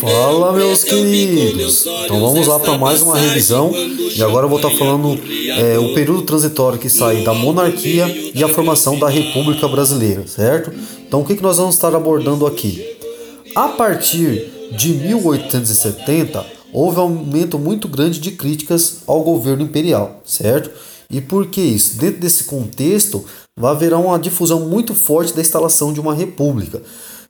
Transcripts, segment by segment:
Fala, meus queridos! Então vamos lá para mais uma revisão. E agora eu vou estar tá falando é, o período transitório que sai da monarquia e a formação da República Brasileira, certo? Então o que, que nós vamos estar abordando aqui? A partir de 1870, houve um aumento muito grande de críticas ao governo imperial, certo? E por que isso? Dentro desse contexto, vai haver uma difusão muito forte da instalação de uma república.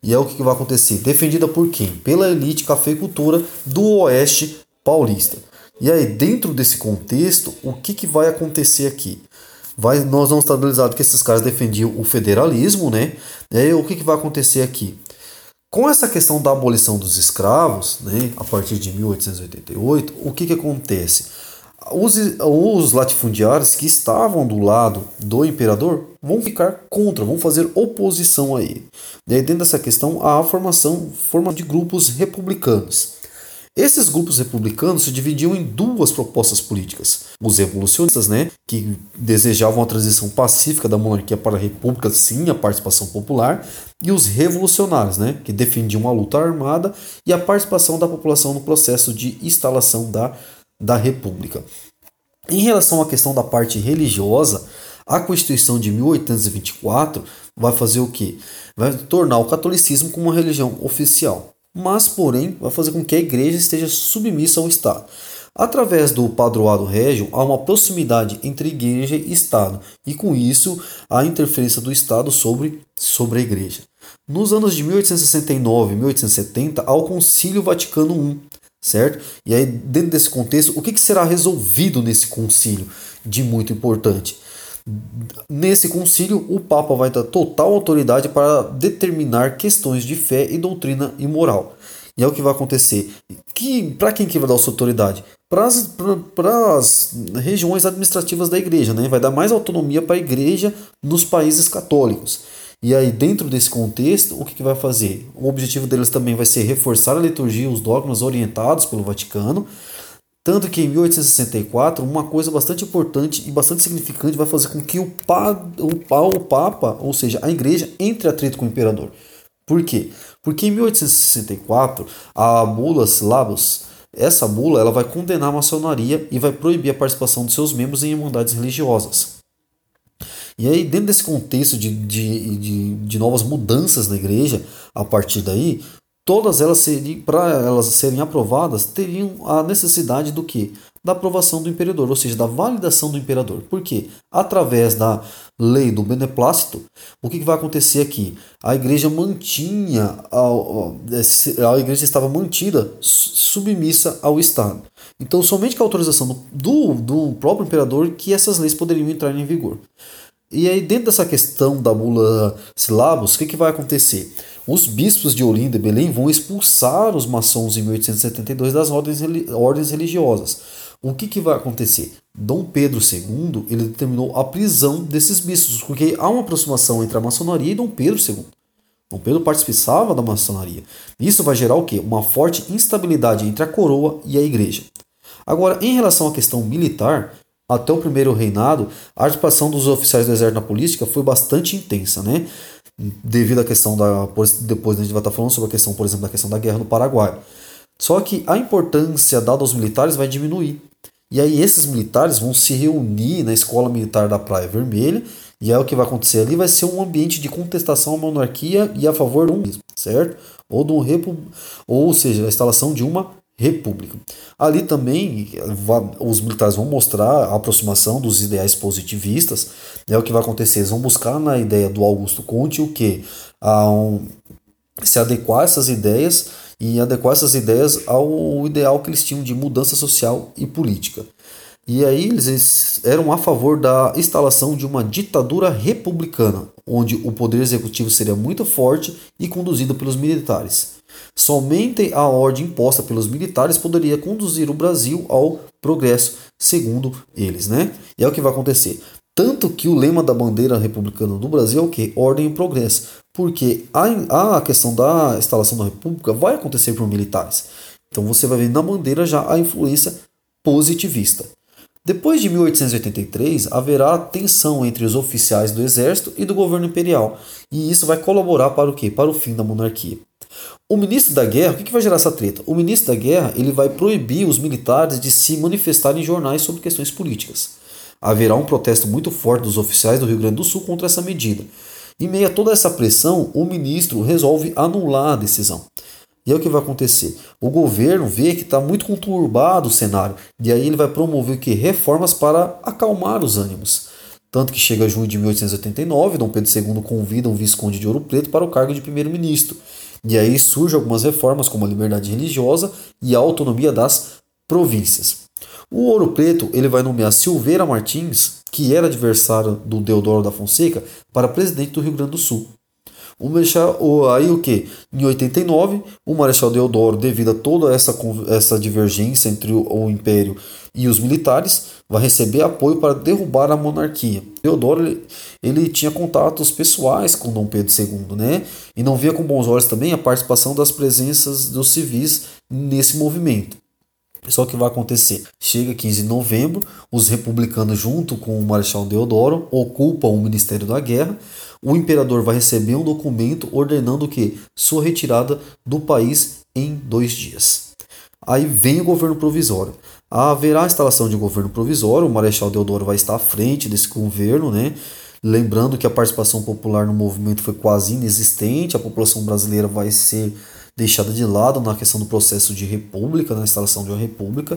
E é o que vai acontecer. Defendida por quem? Pela elite cafeicultora do oeste paulista. E aí, dentro desse contexto, o que, que vai acontecer aqui? Vai, nós vamos estabilizar que esses caras defendiam o federalismo, né? E aí, o que, que vai acontecer aqui? Com essa questão da abolição dos escravos, né, a partir de 1888, o que, que acontece? Os, os latifundiários que estavam do lado do imperador vão ficar contra, vão fazer oposição a ele. Dentro dessa questão, há a formação forma de grupos republicanos. Esses grupos republicanos se dividiam em duas propostas políticas. Os revolucionistas, né, que desejavam a transição pacífica da monarquia para a república, sim, a participação popular, e os revolucionários, né, que defendiam a luta armada e a participação da população no processo de instalação da da República. Em relação à questão da parte religiosa, a Constituição de 1824 vai fazer o que? Vai tornar o catolicismo como uma religião oficial, mas, porém, vai fazer com que a igreja esteja submissa ao Estado. Através do padroado régio, há uma proximidade entre igreja e Estado, e com isso, a interferência do Estado sobre, sobre a igreja. Nos anos de 1869 e 1870, há o Concílio Vaticano I, certo? E aí, dentro desse contexto, o que, que será resolvido nesse concílio de muito importante? Nesse concílio, o Papa vai dar total autoridade para determinar questões de fé e doutrina e moral. E é o que vai acontecer. Que, para quem que vai dar essa autoridade? Para as regiões administrativas da igreja. Né? Vai dar mais autonomia para a igreja nos países católicos. E aí, dentro desse contexto, o que, que vai fazer? O objetivo deles também vai ser reforçar a liturgia, os dogmas orientados pelo Vaticano. Tanto que em 1864, uma coisa bastante importante e bastante significante vai fazer com que o, pa, o, pa, o Papa, ou seja, a igreja, entre atrito com o imperador. Por quê? Porque em 1864, a bula Slavos, essa bula ela vai condenar a maçonaria e vai proibir a participação de seus membros em irmandades religiosas. E aí, dentro desse contexto de, de, de, de novas mudanças na igreja, a partir daí, todas elas seriam, para elas serem aprovadas, teriam a necessidade do que? Da aprovação do imperador, ou seja, da validação do imperador. Por quê? Através da lei do beneplácito, o que vai acontecer aqui? A igreja mantinha, a, a igreja estava mantida submissa ao Estado. Então, somente com a autorização do, do próprio imperador que essas leis poderiam entrar em vigor. E aí, dentro dessa questão da mula Silabos, o que, que vai acontecer? Os bispos de Olinda e Belém vão expulsar os maçons em 1872 das ordens, ordens religiosas. O que, que vai acontecer? Dom Pedro II ele determinou a prisão desses bispos, porque há uma aproximação entre a maçonaria e Dom Pedro II. Dom Pedro participava da maçonaria. Isso vai gerar o quê? Uma forte instabilidade entre a coroa e a igreja. Agora, em relação à questão militar, até o primeiro reinado, a participação dos oficiais do exército na política foi bastante intensa, né? Devido à questão da. Depois a gente vai estar falando sobre a questão, por exemplo, da questão da guerra no Paraguai. Só que a importância dada aos militares vai diminuir. E aí esses militares vão se reunir na escola militar da Praia Vermelha, e aí o que vai acontecer ali vai ser um ambiente de contestação à monarquia e a favor do mesmo, certo? Ou do repu... ou seja, a instalação de uma república. Ali também os militares vão mostrar a aproximação dos ideais positivistas. É o que vai acontecer. Eles vão buscar na ideia do Augusto Conte o que? Um, se adequar a essas ideias e adequar essas ideias ao ideal que eles tinham de mudança social e política. E aí eles eram a favor da instalação de uma ditadura republicana, onde o poder executivo seria muito forte e conduzido pelos militares. Somente a ordem imposta pelos militares poderia conduzir o Brasil ao progresso, segundo eles, né? E é o que vai acontecer. Tanto que o lema da bandeira republicana do Brasil é o que? Ordem e progresso. Porque a, a questão da instalação da república vai acontecer por militares. Então você vai ver na bandeira já a influência positivista. Depois de 1883, haverá tensão entre os oficiais do exército e do governo imperial, e isso vai colaborar para o quê? Para o fim da monarquia. O ministro da Guerra, o que, vai gerar essa treta? O ministro da Guerra ele vai proibir os militares de se manifestarem em jornais sobre questões políticas. Haverá um protesto muito forte dos oficiais do Rio Grande do Sul contra essa medida. Em meio a toda essa pressão, o ministro resolve anular a decisão. E é o que vai acontecer. O governo vê que está muito conturbado o cenário, e aí ele vai promover que? Reformas para acalmar os ânimos. Tanto que chega junho de 1889, Dom Pedro II convida um Visconde de Ouro Preto para o cargo de primeiro-ministro. E aí surgem algumas reformas, como a liberdade religiosa e a autonomia das províncias. O Ouro Preto ele vai nomear Silveira Martins, que era adversário do Deodoro da Fonseca, para presidente do Rio Grande do Sul. O Marechal, aí o que? Em 89, o Marechal Deodoro, devido a toda essa, essa divergência entre o, o Império e os militares, vai receber apoio para derrubar a monarquia. Deodoro ele, ele tinha contatos pessoais com Dom Pedro II, né? E não via com bons olhos também a participação das presenças dos civis nesse movimento. Só que vai acontecer? Chega 15 de novembro, os republicanos, junto com o Marechal Deodoro, ocupam o Ministério da Guerra. O imperador vai receber um documento ordenando que sua retirada do país em dois dias. Aí vem o governo provisório. Haverá a instalação de governo provisório, o Marechal Deodoro vai estar à frente desse governo, né? Lembrando que a participação popular no movimento foi quase inexistente, a população brasileira vai ser deixada de lado na questão do processo de república, na instalação de uma república.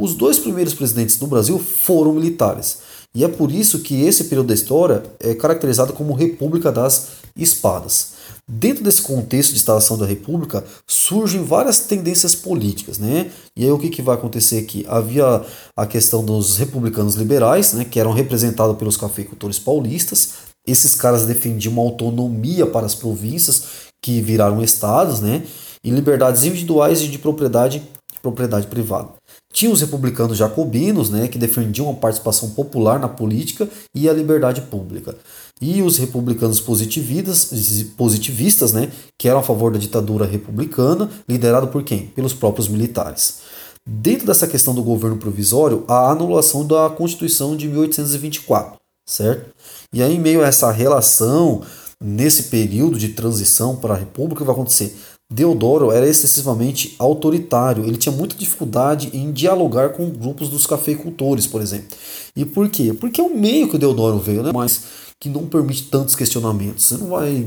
Os dois primeiros presidentes do Brasil foram militares. E é por isso que esse período da história é caracterizado como República das Espadas. Dentro desse contexto de instalação da República, surgem várias tendências políticas, né? E aí o que, que vai acontecer aqui? Havia a questão dos republicanos liberais, né, que eram representados pelos cafeicultores paulistas. Esses caras defendiam uma autonomia para as províncias que viraram estados, né? E liberdades individuais e de propriedade, de propriedade privada. Tinha os republicanos jacobinos, né, que defendiam a participação popular na política e a liberdade pública. E os republicanos positivistas, positivistas, né, que eram a favor da ditadura republicana, liderado por quem? Pelos próprios militares. Dentro dessa questão do governo provisório, a anulação da Constituição de 1824, certo? E aí, em meio a essa relação nesse período de transição para a República, vai acontecer? Deodoro era excessivamente autoritário, ele tinha muita dificuldade em dialogar com grupos dos cafeicultores, por exemplo. E por quê? Porque é o meio que o Deodoro veio, né? mas que não permite tantos questionamentos. Você não vai,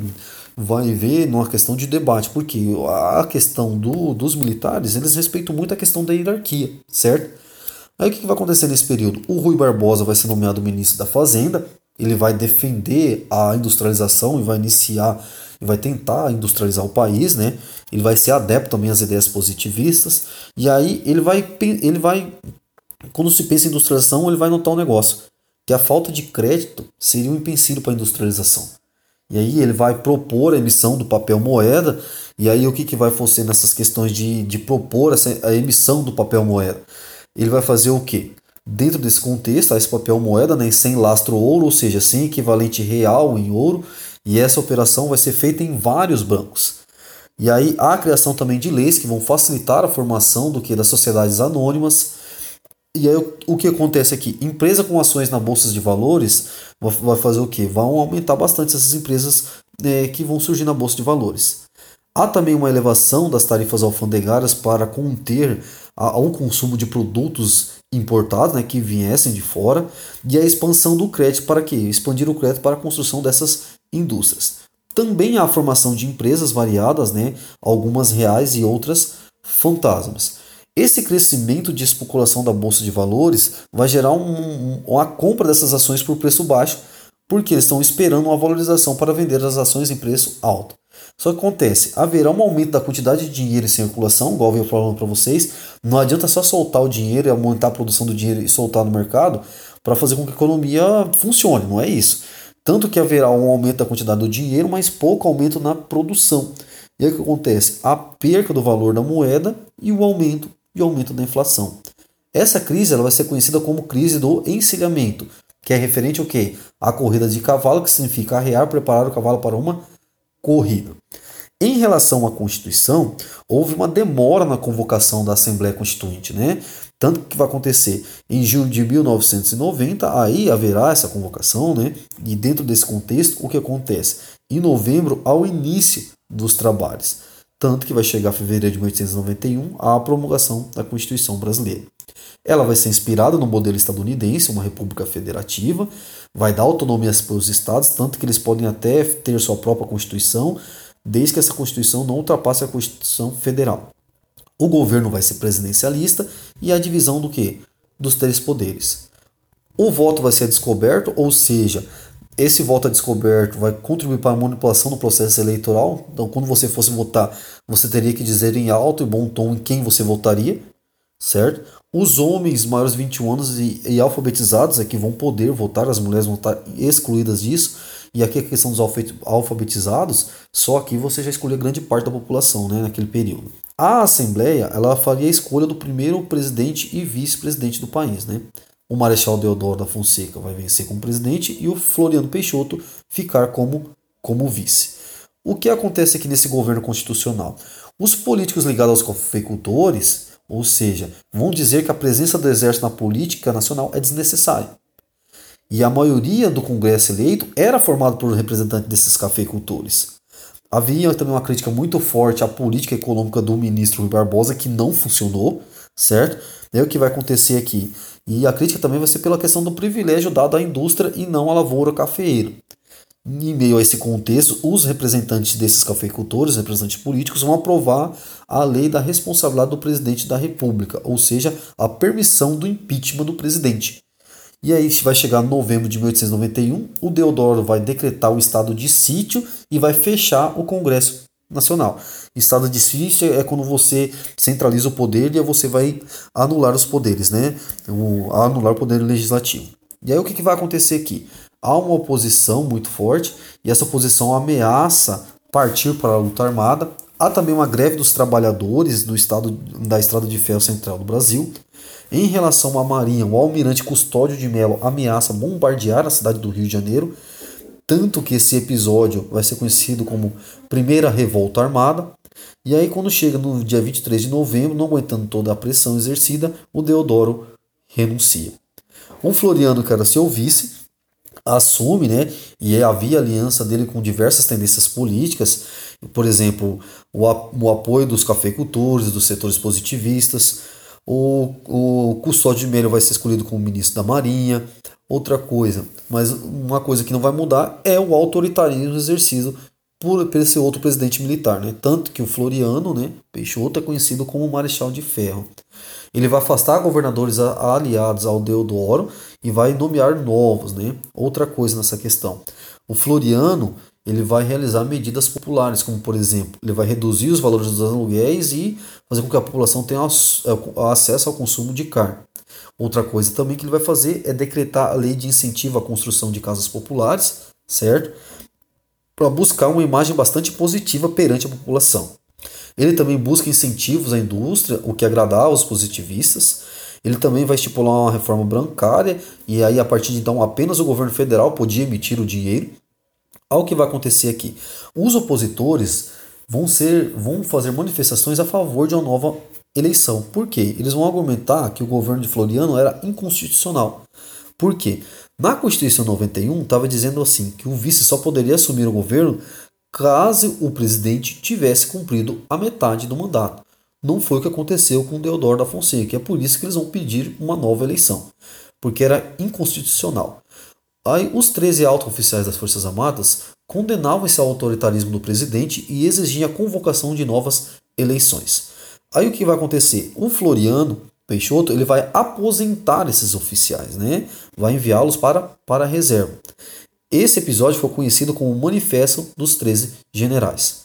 vai ver numa questão de debate, porque a questão do, dos militares, eles respeitam muito a questão da hierarquia, certo? Aí o que vai acontecer nesse período? O Rui Barbosa vai ser nomeado ministro da Fazenda, ele vai defender a industrialização e vai iniciar e vai tentar industrializar o país, né? Ele vai ser adepto também às ideias positivistas e aí ele vai ele vai quando se pensa em industrialização, ele vai notar um negócio, que a falta de crédito seria um empecilho para a industrialização. E aí ele vai propor a emissão do papel moeda, e aí o que, que vai acontecer nessas questões de, de propor essa, a emissão do papel moeda? Ele vai fazer o quê? Dentro desse contexto, esse papel moeda né, sem lastro ouro, ou seja, sem equivalente real em ouro, e essa operação vai ser feita em vários bancos. E aí há a criação também de leis que vão facilitar a formação do que das sociedades anônimas. E aí o que acontece aqui? Empresa com ações na bolsa de valores vai fazer o que? Vão aumentar bastante essas empresas né, que vão surgir na bolsa de valores. Há também uma elevação das tarifas alfandegárias para conter o consumo de produtos importados, né, que viessem de fora, e a expansão do crédito para quê? Expandir o crédito para a construção dessas indústrias. Também há a formação de empresas variadas, né, algumas reais e outras fantasmas. Esse crescimento de especulação da bolsa de valores vai gerar um, uma compra dessas ações por preço baixo, porque eles estão esperando uma valorização para vender as ações em preço alto. Só que acontece, haverá um aumento da quantidade de dinheiro em circulação, igual eu falando para vocês. Não adianta só soltar o dinheiro e aumentar a produção do dinheiro e soltar no mercado para fazer com que a economia funcione, não é isso. Tanto que haverá um aumento da quantidade do dinheiro, mas pouco aumento na produção. E aí o que acontece? A perca do valor da moeda e o aumento e aumento da inflação. Essa crise ela vai ser conhecida como crise do encilhamento, que é referente ao quê? A corrida de cavalo, que significa arrear, preparar o cavalo para uma corrida. Em relação à Constituição, houve uma demora na convocação da Assembleia Constituinte, né? Tanto que vai acontecer em julho de 1990, aí haverá essa convocação, né? E dentro desse contexto, o que acontece? Em novembro, ao início dos trabalhos. tanto que vai chegar a fevereiro de 1891 a promulgação da Constituição brasileira. Ela vai ser inspirada no modelo estadunidense, uma república federativa, vai dar autonomia para os estados, tanto que eles podem até ter sua própria Constituição, desde que essa Constituição não ultrapasse a Constituição federal. O governo vai ser presidencialista e a divisão do que? Dos três poderes. O voto vai ser descoberto, ou seja, esse voto a descoberto vai contribuir para a manipulação do processo eleitoral. Então, quando você fosse votar, você teria que dizer em alto e bom tom em quem você votaria, certo? Os homens maiores de 21 anos e, e alfabetizados é que vão poder votar, as mulheres vão estar excluídas disso. E aqui a questão dos alfabetizados, só aqui você já escolheu grande parte da população né, naquele período. A Assembleia ela faria a escolha do primeiro presidente e vice-presidente do país. Né? O Marechal Deodoro da Fonseca vai vencer como presidente e o Floriano Peixoto ficar como, como vice. O que acontece aqui nesse governo constitucional? Os políticos ligados aos cafeicultores ou seja, vão dizer que a presença do exército na política nacional é desnecessária. E a maioria do Congresso eleito era formado por representantes desses cafeicultores. Havia também uma crítica muito forte à política econômica do ministro Rui Barbosa, que não funcionou, certo? É o que vai acontecer aqui. E a crítica também vai ser pela questão do privilégio dado à indústria e não à lavoura cafeeira. Em meio a esse contexto, os representantes desses cafeicultores, representantes políticos, vão aprovar a lei da responsabilidade do presidente da República, ou seja, a permissão do impeachment do presidente. E aí vai chegar novembro de 1891, o Deodoro vai decretar o estado de sítio e vai fechar o Congresso Nacional. Estado de sítio é quando você centraliza o poder e você vai anular os poderes, né? O, anular o poder legislativo. E aí o que, que vai acontecer aqui? Há uma oposição muito forte e essa oposição ameaça partir para a luta armada. Há também uma greve dos trabalhadores do estado da Estrada de Ferro Central do Brasil. Em relação à Marinha, o almirante Custódio de Mello ameaça bombardear a cidade do Rio de Janeiro, tanto que esse episódio vai ser conhecido como Primeira Revolta Armada. E aí, quando chega no dia 23 de novembro, não aguentando toda a pressão exercida, o Deodoro renuncia. O Floriano, que era seu vice, assume, né, e havia aliança dele com diversas tendências políticas, por exemplo, o, apoio dos cafeicultores, dos setores positivistas, o, o Custódio de Mello vai ser escolhido como ministro da Marinha, outra coisa, mas uma coisa que não vai mudar é o autoritarismo exercido por, por esse outro presidente militar, né, tanto que o Floriano, né, Peixoto é conhecido como Marechal de Ferro. Ele vai afastar governadores aliados ao Deodoro e vai nomear novos. Né? Outra coisa nessa questão. O Floriano ele vai realizar medidas populares, como por exemplo, ele vai reduzir os valores dos aluguéis e fazer com que a população tenha é, acesso ao consumo de carne. Outra coisa também que ele vai fazer é decretar a lei de incentivo à construção de casas populares, certo? Para buscar uma imagem bastante positiva perante a população. Ele também busca incentivos à indústria, o que agradar aos positivistas. Ele também vai estipular uma reforma bancária e aí a partir de então apenas o governo federal podia emitir o dinheiro. Ao que vai acontecer aqui, os opositores vão ser, vão fazer manifestações a favor de uma nova eleição. Por quê? Eles vão argumentar que o governo de Floriano era inconstitucional. Por quê? Na Constituição 91 estava dizendo assim que o vice só poderia assumir o governo caso o presidente tivesse cumprido a metade do mandato. Não foi o que aconteceu com Deodoro da Fonseca, é por isso que eles vão pedir uma nova eleição, porque era inconstitucional. Aí, os 13 altos oficiais das Forças Armadas condenavam esse autoritarismo do presidente e exigiam a convocação de novas eleições. Aí o que vai acontecer? O Floriano Peixoto ele vai aposentar esses oficiais, né? vai enviá-los para, para a reserva. Esse episódio foi conhecido como o Manifesto dos 13 Generais.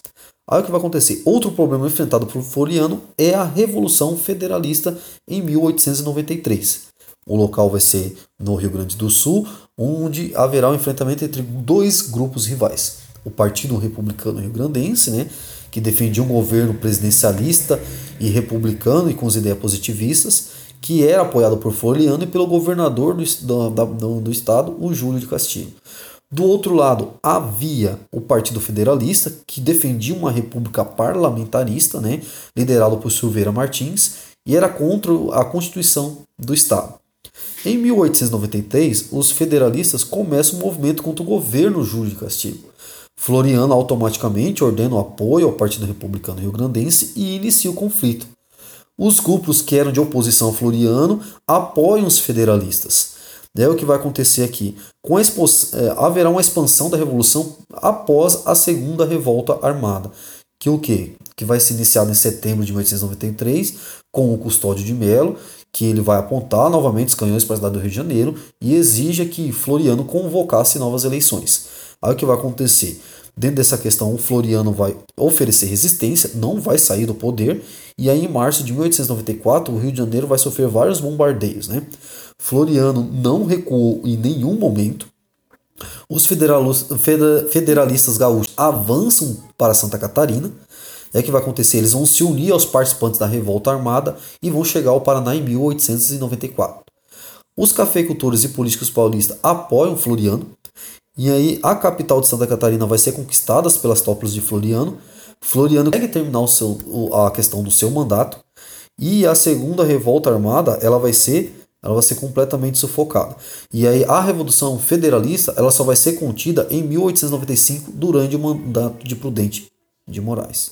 Aí o que vai acontecer? Outro problema enfrentado por Floriano é a Revolução Federalista em 1893. O local vai ser no Rio Grande do Sul, onde haverá um enfrentamento entre dois grupos rivais. O Partido Republicano Rio Grandense, né, que defendia um governo presidencialista e republicano e com as ideias positivistas, que era apoiado por Floriano e pelo governador do, do, do estado, o Júlio de Castilho. Do outro lado, havia o Partido Federalista, que defendia uma república parlamentarista, né, liderado por Silveira Martins, e era contra a Constituição do Estado. Em 1893, os federalistas começam um movimento contra o governo Júlio de Castilho. Floriano automaticamente ordena o apoio ao Partido Republicano Rio Grandense e inicia o conflito. Os grupos que eram de oposição a Floriano apoiam os federalistas. É o que vai acontecer aqui. Com é, haverá uma expansão da revolução após a segunda revolta armada, que o que? Que vai ser iniciada em setembro de 1893 com o Custódio de Melo, que ele vai apontar novamente os canhões para a cidade do Rio de Janeiro e exige que Floriano convocasse novas eleições. Aí o que vai acontecer? Dentro dessa questão, o Floriano vai oferecer resistência, não vai sair do poder, e aí em março de 1894 o Rio de Janeiro vai sofrer vários bombardeios. Né? Floriano não recuou em nenhum momento. Os federalistas gaúchos avançam para Santa Catarina. É que vai acontecer, eles vão se unir aos participantes da revolta armada e vão chegar ao Paraná em 1894. Os cafeicultores e políticos paulistas apoiam Floriano, e aí a capital de Santa Catarina vai ser conquistada pelas tropas de Floriano. Floriano consegue terminar o seu, a questão do seu mandato e a segunda revolta armada ela vai ser ela vai ser completamente sufocada. E aí a revolução federalista ela só vai ser contida em 1895 durante o mandato de Prudente de Moraes.